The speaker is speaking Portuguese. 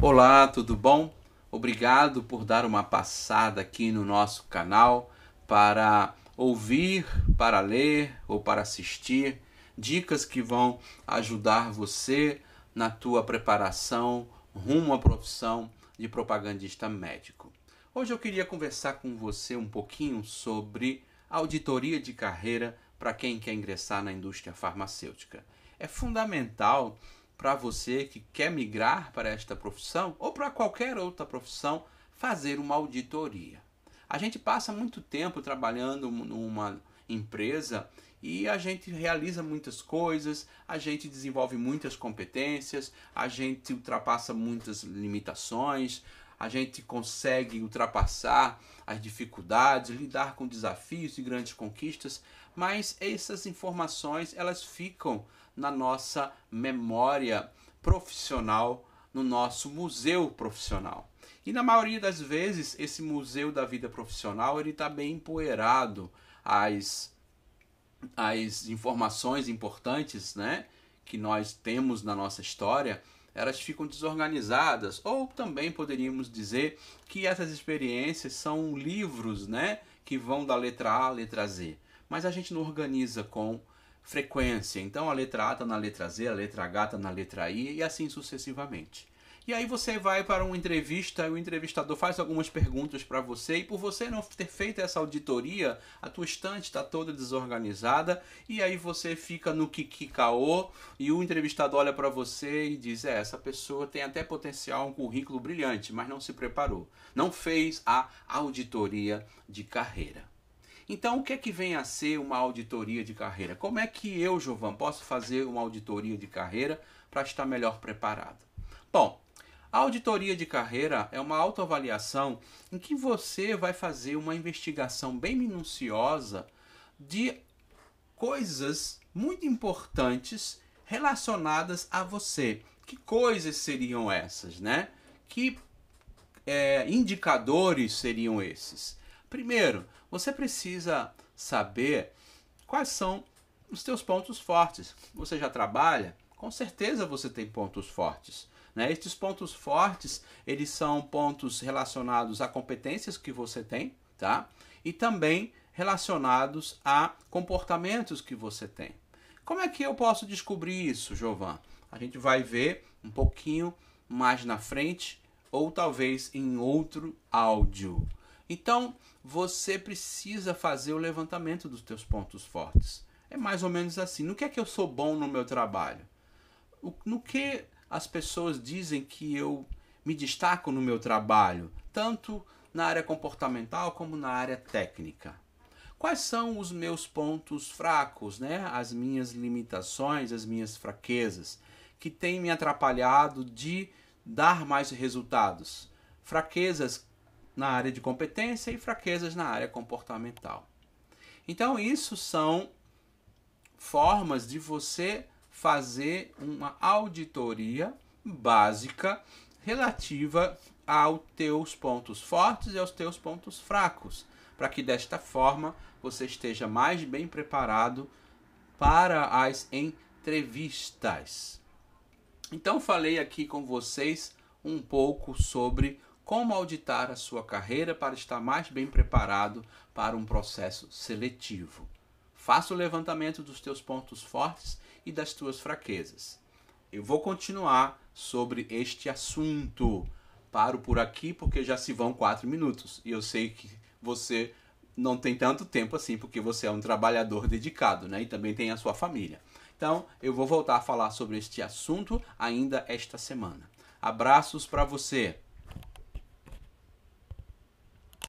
Olá, tudo bom? Obrigado por dar uma passada aqui no nosso canal para ouvir, para ler ou para assistir dicas que vão ajudar você na tua preparação rumo à profissão de propagandista médico. Hoje eu queria conversar com você um pouquinho sobre auditoria de carreira para quem quer ingressar na indústria farmacêutica. É fundamental para você que quer migrar para esta profissão ou para qualquer outra profissão fazer uma auditoria. A gente passa muito tempo trabalhando numa empresa e a gente realiza muitas coisas, a gente desenvolve muitas competências, a gente ultrapassa muitas limitações, a gente consegue ultrapassar as dificuldades, lidar com desafios e grandes conquistas, mas essas informações elas ficam na nossa memória profissional, no nosso museu profissional. E na maioria das vezes, esse museu da vida profissional ele está bem empoeirado. As, as informações importantes né, que nós temos na nossa história, elas ficam desorganizadas. Ou também poderíamos dizer que essas experiências são livros né, que vão da letra A à letra Z. Mas a gente não organiza com frequência. Então a letra A está na letra Z, a letra H está na letra I e assim sucessivamente. E aí você vai para uma entrevista e o entrevistador faz algumas perguntas para você e por você não ter feito essa auditoria, a tua estante está toda desorganizada e aí você fica no kikikaô e o entrevistador olha para você e diz: "É, essa pessoa tem até potencial, um currículo brilhante, mas não se preparou, não fez a auditoria de carreira". Então, o que é que vem a ser uma auditoria de carreira? Como é que eu, Jovan, posso fazer uma auditoria de carreira para estar melhor preparado? Bom, a auditoria de carreira é uma autoavaliação em que você vai fazer uma investigação bem minuciosa de coisas muito importantes relacionadas a você. Que coisas seriam essas, né? Que é, indicadores seriam esses? Primeiro, você precisa saber quais são os teus pontos fortes. Você já trabalha? Com certeza você tem pontos fortes. Né? Estes pontos fortes, eles são pontos relacionados a competências que você tem, tá? E também relacionados a comportamentos que você tem. Como é que eu posso descobrir isso, Jovan? A gente vai ver um pouquinho mais na frente ou talvez em outro áudio. Então, você precisa fazer o levantamento dos teus pontos fortes. É mais ou menos assim. No que é que eu sou bom no meu trabalho? No que as pessoas dizem que eu me destaco no meu trabalho, tanto na área comportamental como na área técnica? Quais são os meus pontos fracos, né? As minhas limitações, as minhas fraquezas que têm me atrapalhado de dar mais resultados? Fraquezas na área de competência e fraquezas na área comportamental. Então, isso são formas de você fazer uma auditoria básica relativa aos teus pontos fortes e aos teus pontos fracos, para que desta forma você esteja mais bem preparado para as entrevistas. Então falei aqui com vocês um pouco sobre como auditar a sua carreira para estar mais bem preparado para um processo seletivo. Faça o levantamento dos teus pontos fortes e das tuas fraquezas. Eu vou continuar sobre este assunto. Paro por aqui porque já se vão quatro minutos e eu sei que você não tem tanto tempo assim porque você é um trabalhador dedicado, né? E também tem a sua família. Então, eu vou voltar a falar sobre este assunto ainda esta semana. Abraços para você.